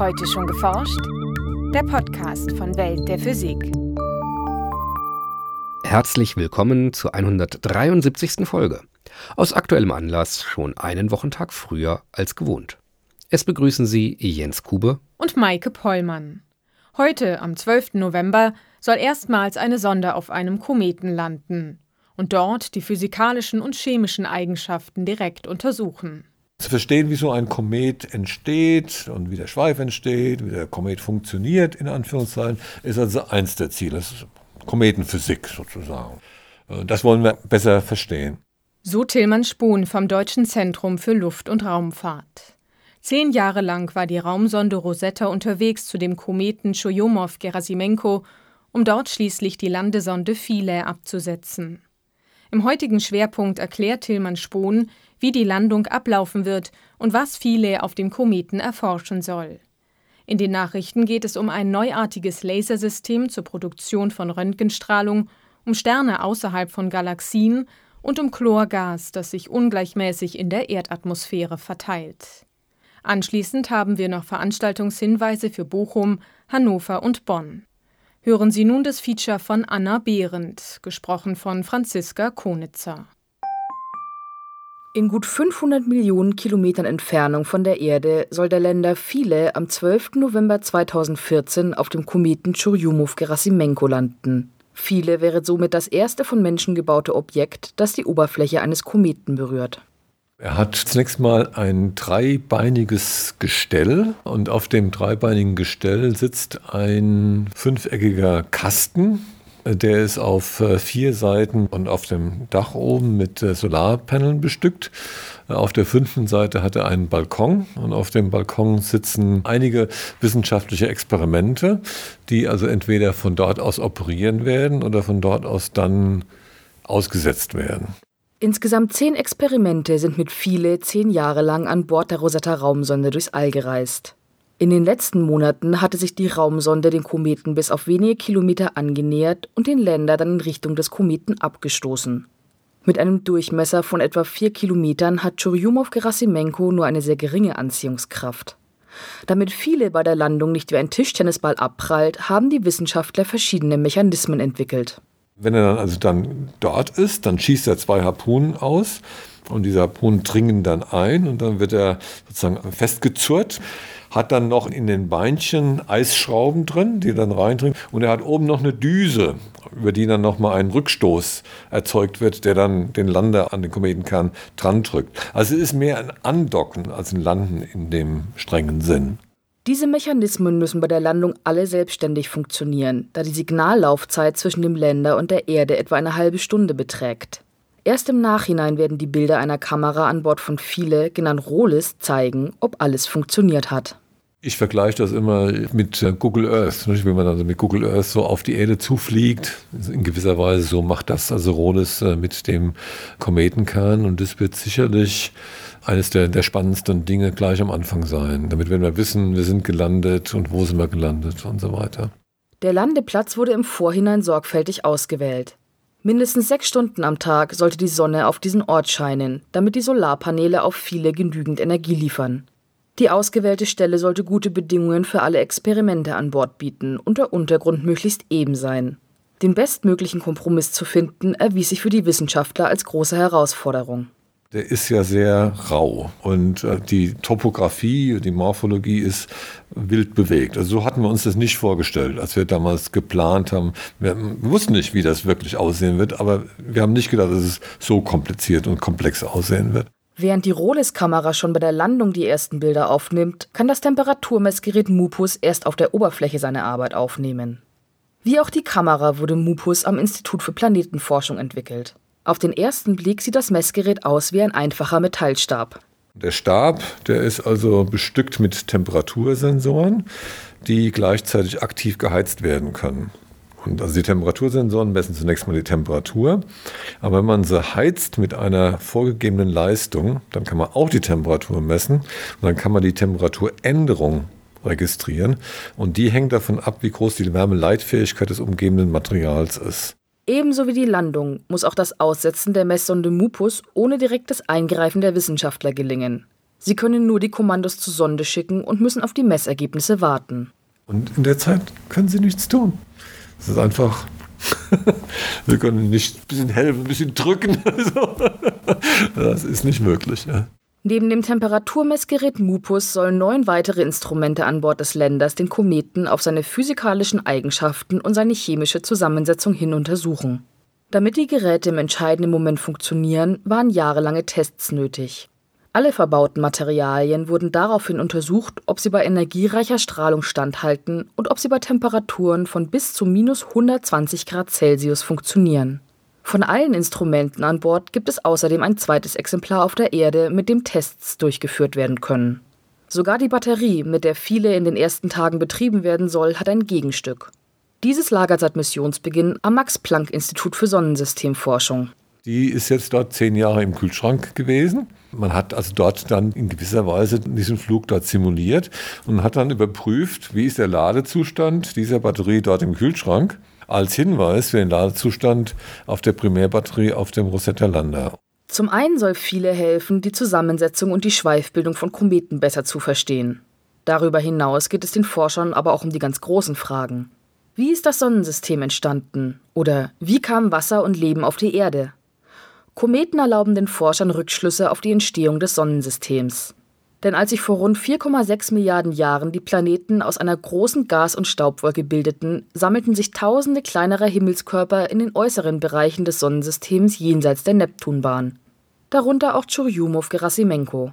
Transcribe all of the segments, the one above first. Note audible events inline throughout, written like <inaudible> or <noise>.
Heute schon geforscht? Der Podcast von Welt der Physik. Herzlich willkommen zur 173. Folge. Aus aktuellem Anlass schon einen Wochentag früher als gewohnt. Es begrüßen Sie Jens Kube und Maike Pollmann. Heute, am 12. November, soll erstmals eine Sonde auf einem Kometen landen und dort die physikalischen und chemischen Eigenschaften direkt untersuchen. Zu verstehen, wie so ein Komet entsteht und wie der Schweif entsteht, wie der Komet funktioniert, in Anführungszeichen, ist also eins der Ziele. Das ist Kometenphysik sozusagen. Äh, das wollen wir besser verstehen. So Tillmann Spohn vom Deutschen Zentrum für Luft- und Raumfahrt. Zehn Jahre lang war die Raumsonde Rosetta unterwegs zu dem Kometen Churyumov-Gerasimenko, um dort schließlich die Landesonde Philae abzusetzen. Im heutigen Schwerpunkt erklärt Tillmann Spohn, wie die Landung ablaufen wird und was Philae auf dem Kometen erforschen soll. In den Nachrichten geht es um ein neuartiges Lasersystem zur Produktion von Röntgenstrahlung, um Sterne außerhalb von Galaxien und um Chlorgas, das sich ungleichmäßig in der Erdatmosphäre verteilt. Anschließend haben wir noch Veranstaltungshinweise für Bochum, Hannover und Bonn. Hören Sie nun das Feature von Anna Behrendt, gesprochen von Franziska Konitzer. In gut 500 Millionen Kilometern Entfernung von der Erde soll der Länder Philae am 12. November 2014 auf dem Kometen Churyumov-Gerasimenko landen. Philae wäre somit das erste von Menschen gebaute Objekt, das die Oberfläche eines Kometen berührt. Er hat zunächst mal ein dreibeiniges Gestell und auf dem dreibeinigen Gestell sitzt ein fünfeckiger Kasten. Der ist auf äh, vier Seiten und auf dem Dach oben mit äh, Solarpanelen bestückt. Auf der fünften Seite hat er einen Balkon und auf dem Balkon sitzen einige wissenschaftliche Experimente, die also entweder von dort aus operieren werden oder von dort aus dann ausgesetzt werden. Insgesamt zehn Experimente sind mit viele zehn Jahre lang an Bord der Rosetta-Raumsonde durchs All gereist. In den letzten Monaten hatte sich die Raumsonde den Kometen bis auf wenige Kilometer angenähert und den Länder dann in Richtung des Kometen abgestoßen. Mit einem Durchmesser von etwa vier Kilometern hat Churyumov-Gerasimenko nur eine sehr geringe Anziehungskraft. Damit viele bei der Landung nicht wie ein Tischtennisball abprallt, haben die Wissenschaftler verschiedene Mechanismen entwickelt. Wenn er dann also dann dort ist, dann schießt er zwei Harpunen aus und diese Harpunen dringen dann ein und dann wird er sozusagen festgezurrt, hat dann noch in den Beinchen Eisschrauben drin, die dann reindringen und er hat oben noch eine Düse, über die dann nochmal ein Rückstoß erzeugt wird, der dann den Lander an den Kometenkern dran drückt. Also es ist mehr ein Andocken als ein Landen in dem strengen Sinn. Diese Mechanismen müssen bei der Landung alle selbstständig funktionieren, da die Signallaufzeit zwischen dem Länder und der Erde etwa eine halbe Stunde beträgt. Erst im Nachhinein werden die Bilder einer Kamera an Bord von Philae, genannt Rolis, zeigen, ob alles funktioniert hat. Ich vergleiche das immer mit äh, Google Earth. Wenn man also mit Google Earth so auf die Erde zufliegt, in gewisser Weise so macht das also Rolis äh, mit dem Kometenkern und das wird sicherlich eines der, der spannendsten Dinge gleich am Anfang sein, damit wenn wir wissen, wir sind gelandet und wo sind wir gelandet und so weiter. Der Landeplatz wurde im Vorhinein sorgfältig ausgewählt. Mindestens sechs Stunden am Tag sollte die Sonne auf diesen Ort scheinen, damit die Solarpaneele auf viele genügend Energie liefern. Die ausgewählte Stelle sollte gute Bedingungen für alle Experimente an Bord bieten und der Untergrund möglichst eben sein. Den bestmöglichen Kompromiss zu finden, erwies sich für die Wissenschaftler als große Herausforderung der ist ja sehr rau und äh, die Topografie, die Morphologie ist wild bewegt. Also so hatten wir uns das nicht vorgestellt, als wir damals geplant haben. Wir wussten nicht, wie das wirklich aussehen wird, aber wir haben nicht gedacht, dass es so kompliziert und komplex aussehen wird. Während die Rohles-Kamera schon bei der Landung die ersten Bilder aufnimmt, kann das Temperaturmessgerät Mupus erst auf der Oberfläche seine Arbeit aufnehmen. Wie auch die Kamera wurde Mupus am Institut für Planetenforschung entwickelt. Auf den ersten Blick sieht das Messgerät aus wie ein einfacher Metallstab. Der Stab, der ist also bestückt mit Temperatursensoren, die gleichzeitig aktiv geheizt werden können. Und also die Temperatursensoren messen zunächst mal die Temperatur. Aber wenn man sie heizt mit einer vorgegebenen Leistung, dann kann man auch die Temperatur messen und dann kann man die Temperaturänderung registrieren. Und die hängt davon ab, wie groß die Wärmeleitfähigkeit des umgebenden Materials ist. Ebenso wie die Landung muss auch das Aussetzen der Messsonde Mupus ohne direktes Eingreifen der Wissenschaftler gelingen. Sie können nur die Kommandos zur Sonde schicken und müssen auf die Messergebnisse warten. Und in der Zeit können sie nichts tun. Es ist einfach, <laughs> wir können nicht ein bisschen helfen, ein bisschen drücken. <laughs> das ist nicht möglich. Ja. Neben dem Temperaturmessgerät MUPUS sollen neun weitere Instrumente an Bord des Länders den Kometen auf seine physikalischen Eigenschaften und seine chemische Zusammensetzung hin untersuchen. Damit die Geräte im entscheidenden Moment funktionieren, waren jahrelange Tests nötig. Alle verbauten Materialien wurden daraufhin untersucht, ob sie bei energiereicher Strahlung standhalten und ob sie bei Temperaturen von bis zu minus 120 Grad Celsius funktionieren. Von allen Instrumenten an Bord gibt es außerdem ein zweites Exemplar auf der Erde, mit dem Tests durchgeführt werden können. Sogar die Batterie, mit der viele in den ersten Tagen betrieben werden soll, hat ein Gegenstück. Dieses lagert seit Missionsbeginn am Max-Planck-Institut für Sonnensystemforschung. Die ist jetzt dort zehn Jahre im Kühlschrank gewesen. Man hat also dort dann in gewisser Weise diesen Flug dort simuliert und hat dann überprüft, wie ist der Ladezustand dieser Batterie dort im Kühlschrank als Hinweis für den Ladezustand auf der Primärbatterie auf dem Rosetta Lander. Zum einen soll viele helfen, die Zusammensetzung und die Schweifbildung von Kometen besser zu verstehen. Darüber hinaus geht es den Forschern aber auch um die ganz großen Fragen. Wie ist das Sonnensystem entstanden? Oder wie kam Wasser und Leben auf die Erde? Kometen erlauben den Forschern Rückschlüsse auf die Entstehung des Sonnensystems. Denn als sich vor rund 4,6 Milliarden Jahren die Planeten aus einer großen Gas- und Staubwolke bildeten, sammelten sich tausende kleinerer Himmelskörper in den äußeren Bereichen des Sonnensystems jenseits der Neptunbahn. Darunter auch Churyumov-Gerasimenko.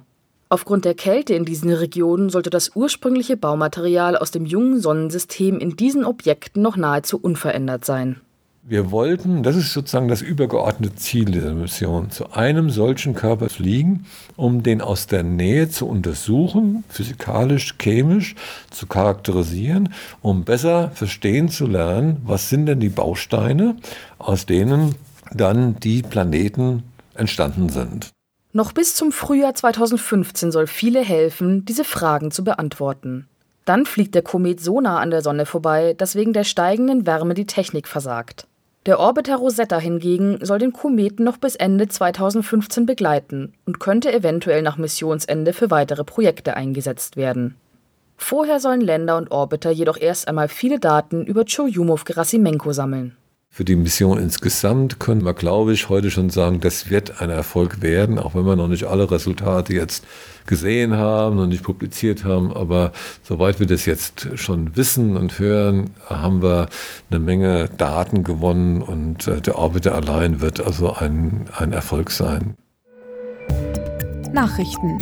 Aufgrund der Kälte in diesen Regionen sollte das ursprüngliche Baumaterial aus dem jungen Sonnensystem in diesen Objekten noch nahezu unverändert sein. Wir wollten, das ist sozusagen das übergeordnete Ziel dieser Mission, zu einem solchen Körper fliegen, um den aus der Nähe zu untersuchen, physikalisch, chemisch zu charakterisieren, um besser verstehen zu lernen, was sind denn die Bausteine, aus denen dann die Planeten entstanden sind. Noch bis zum Frühjahr 2015 soll viele helfen, diese Fragen zu beantworten. Dann fliegt der Komet so nah an der Sonne vorbei, dass wegen der steigenden Wärme die Technik versagt. Der Orbiter Rosetta hingegen soll den Kometen noch bis Ende 2015 begleiten und könnte eventuell nach Missionsende für weitere Projekte eingesetzt werden. Vorher sollen Länder und Orbiter jedoch erst einmal viele Daten über Churyumov-Gerasimenko sammeln. Für die Mission insgesamt können wir, glaube ich, heute schon sagen, das wird ein Erfolg werden, auch wenn wir noch nicht alle Resultate jetzt gesehen haben und nicht publiziert haben. Aber soweit wir das jetzt schon wissen und hören, haben wir eine Menge Daten gewonnen und äh, der Orbiter allein wird also ein, ein Erfolg sein. Nachrichten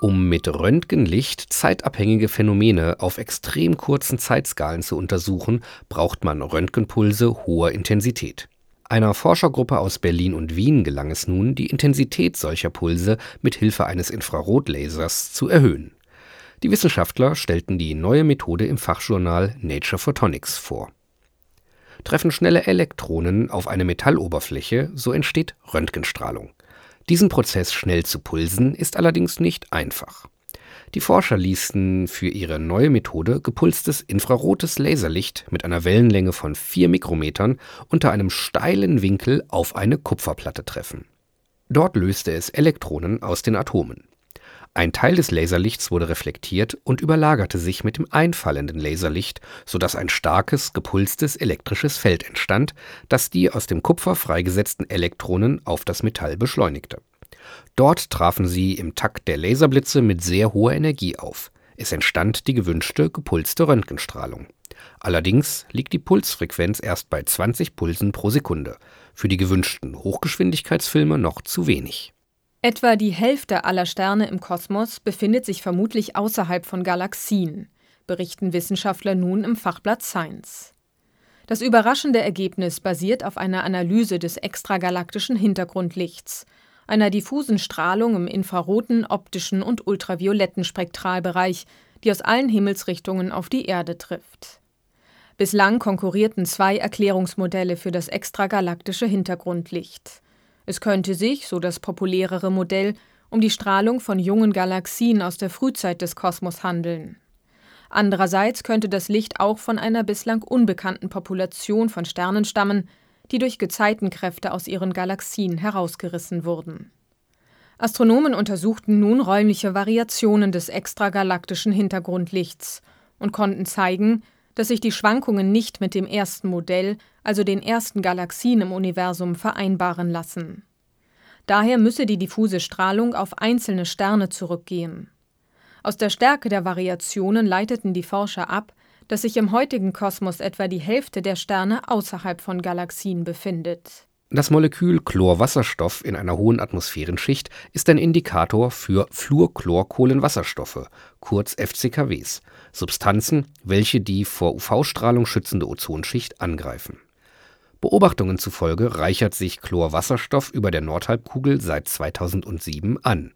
um mit Röntgenlicht zeitabhängige Phänomene auf extrem kurzen Zeitskalen zu untersuchen, braucht man Röntgenpulse hoher Intensität. Einer Forschergruppe aus Berlin und Wien gelang es nun, die Intensität solcher Pulse mit Hilfe eines Infrarotlasers zu erhöhen. Die Wissenschaftler stellten die neue Methode im Fachjournal Nature Photonics vor. Treffen schnelle Elektronen auf eine Metalloberfläche, so entsteht Röntgenstrahlung. Diesen Prozess schnell zu pulsen ist allerdings nicht einfach. Die Forscher ließen für ihre neue Methode gepulstes infrarotes Laserlicht mit einer Wellenlänge von 4 Mikrometern unter einem steilen Winkel auf eine Kupferplatte treffen. Dort löste es Elektronen aus den Atomen. Ein Teil des Laserlichts wurde reflektiert und überlagerte sich mit dem einfallenden Laserlicht, sodass ein starkes, gepulstes elektrisches Feld entstand, das die aus dem Kupfer freigesetzten Elektronen auf das Metall beschleunigte. Dort trafen sie im Takt der Laserblitze mit sehr hoher Energie auf. Es entstand die gewünschte gepulste Röntgenstrahlung. Allerdings liegt die Pulsfrequenz erst bei 20 Pulsen pro Sekunde. Für die gewünschten Hochgeschwindigkeitsfilme noch zu wenig. Etwa die Hälfte aller Sterne im Kosmos befindet sich vermutlich außerhalb von Galaxien, berichten Wissenschaftler nun im Fachblatt Science. Das überraschende Ergebnis basiert auf einer Analyse des extragalaktischen Hintergrundlichts, einer diffusen Strahlung im infraroten, optischen und ultravioletten Spektralbereich, die aus allen Himmelsrichtungen auf die Erde trifft. Bislang konkurrierten zwei Erklärungsmodelle für das extragalaktische Hintergrundlicht. Es könnte sich, so das populärere Modell, um die Strahlung von jungen Galaxien aus der Frühzeit des Kosmos handeln. Andererseits könnte das Licht auch von einer bislang unbekannten Population von Sternen stammen, die durch Gezeitenkräfte aus ihren Galaxien herausgerissen wurden. Astronomen untersuchten nun räumliche Variationen des extragalaktischen Hintergrundlichts und konnten zeigen, dass sich die Schwankungen nicht mit dem ersten Modell, also den ersten Galaxien im Universum, vereinbaren lassen. Daher müsse die diffuse Strahlung auf einzelne Sterne zurückgehen. Aus der Stärke der Variationen leiteten die Forscher ab, dass sich im heutigen Kosmos etwa die Hälfte der Sterne außerhalb von Galaxien befindet. Das Molekül Chlorwasserstoff in einer hohen Atmosphärenschicht ist ein Indikator für Fluorchlorkohlenwasserstoffe, kurz FCKWs, Substanzen, welche die vor UV-Strahlung schützende Ozonschicht angreifen. Beobachtungen zufolge reichert sich Chlorwasserstoff über der Nordhalbkugel seit 2007 an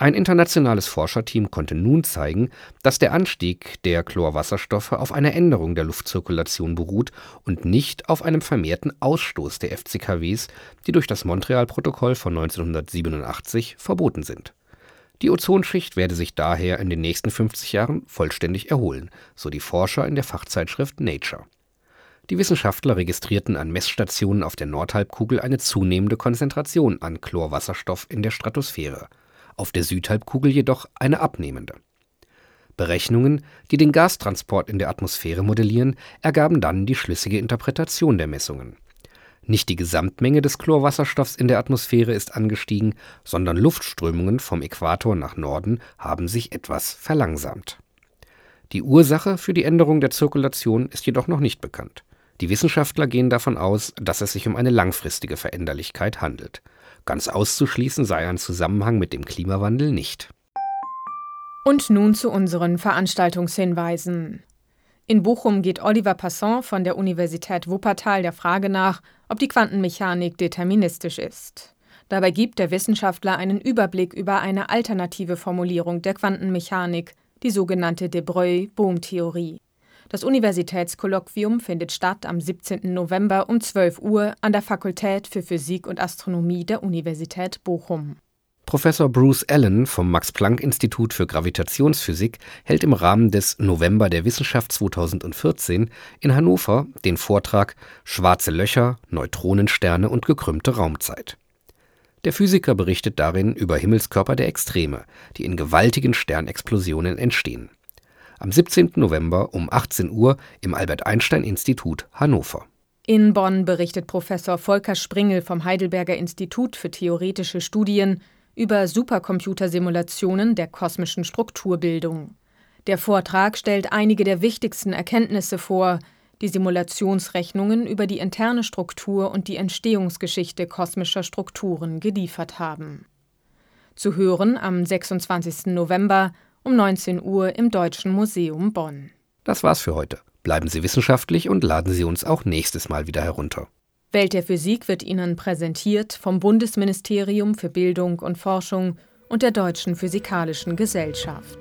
ein internationales Forscherteam konnte nun zeigen, dass der Anstieg der Chlorwasserstoffe auf einer Änderung der Luftzirkulation beruht und nicht auf einem vermehrten Ausstoß der FCKWs, die durch das Montreal-Protokoll von 1987 verboten sind. Die Ozonschicht werde sich daher in den nächsten 50 Jahren vollständig erholen, so die Forscher in der Fachzeitschrift Nature. Die Wissenschaftler registrierten an Messstationen auf der Nordhalbkugel eine zunehmende Konzentration an Chlorwasserstoff in der Stratosphäre auf der Südhalbkugel jedoch eine abnehmende. Berechnungen, die den Gastransport in der Atmosphäre modellieren, ergaben dann die schlüssige Interpretation der Messungen. Nicht die Gesamtmenge des Chlorwasserstoffs in der Atmosphäre ist angestiegen, sondern Luftströmungen vom Äquator nach Norden haben sich etwas verlangsamt. Die Ursache für die Änderung der Zirkulation ist jedoch noch nicht bekannt. Die Wissenschaftler gehen davon aus, dass es sich um eine langfristige Veränderlichkeit handelt. Ganz auszuschließen sei ein Zusammenhang mit dem Klimawandel nicht. Und nun zu unseren Veranstaltungshinweisen. In Bochum geht Oliver Passon von der Universität Wuppertal der Frage nach, ob die Quantenmechanik deterministisch ist. Dabei gibt der Wissenschaftler einen Überblick über eine alternative Formulierung der Quantenmechanik, die sogenannte De Broglie-Bohm-Theorie. Das Universitätskolloquium findet statt am 17. November um 12 Uhr an der Fakultät für Physik und Astronomie der Universität Bochum. Professor Bruce Allen vom Max-Planck-Institut für Gravitationsphysik hält im Rahmen des November der Wissenschaft 2014 in Hannover den Vortrag Schwarze Löcher, Neutronensterne und gekrümmte Raumzeit. Der Physiker berichtet darin über Himmelskörper der Extreme, die in gewaltigen Sternexplosionen entstehen am 17. November um 18 Uhr im Albert-Einstein-Institut Hannover. In Bonn berichtet Professor Volker Springel vom Heidelberger Institut für theoretische Studien über Supercomputersimulationen der kosmischen Strukturbildung. Der Vortrag stellt einige der wichtigsten Erkenntnisse vor, die Simulationsrechnungen über die interne Struktur und die Entstehungsgeschichte kosmischer Strukturen geliefert haben. Zu hören am 26. November um 19 Uhr im Deutschen Museum Bonn. Das war's für heute. Bleiben Sie wissenschaftlich und laden Sie uns auch nächstes Mal wieder herunter. Welt der Physik wird Ihnen präsentiert vom Bundesministerium für Bildung und Forschung und der Deutschen Physikalischen Gesellschaft.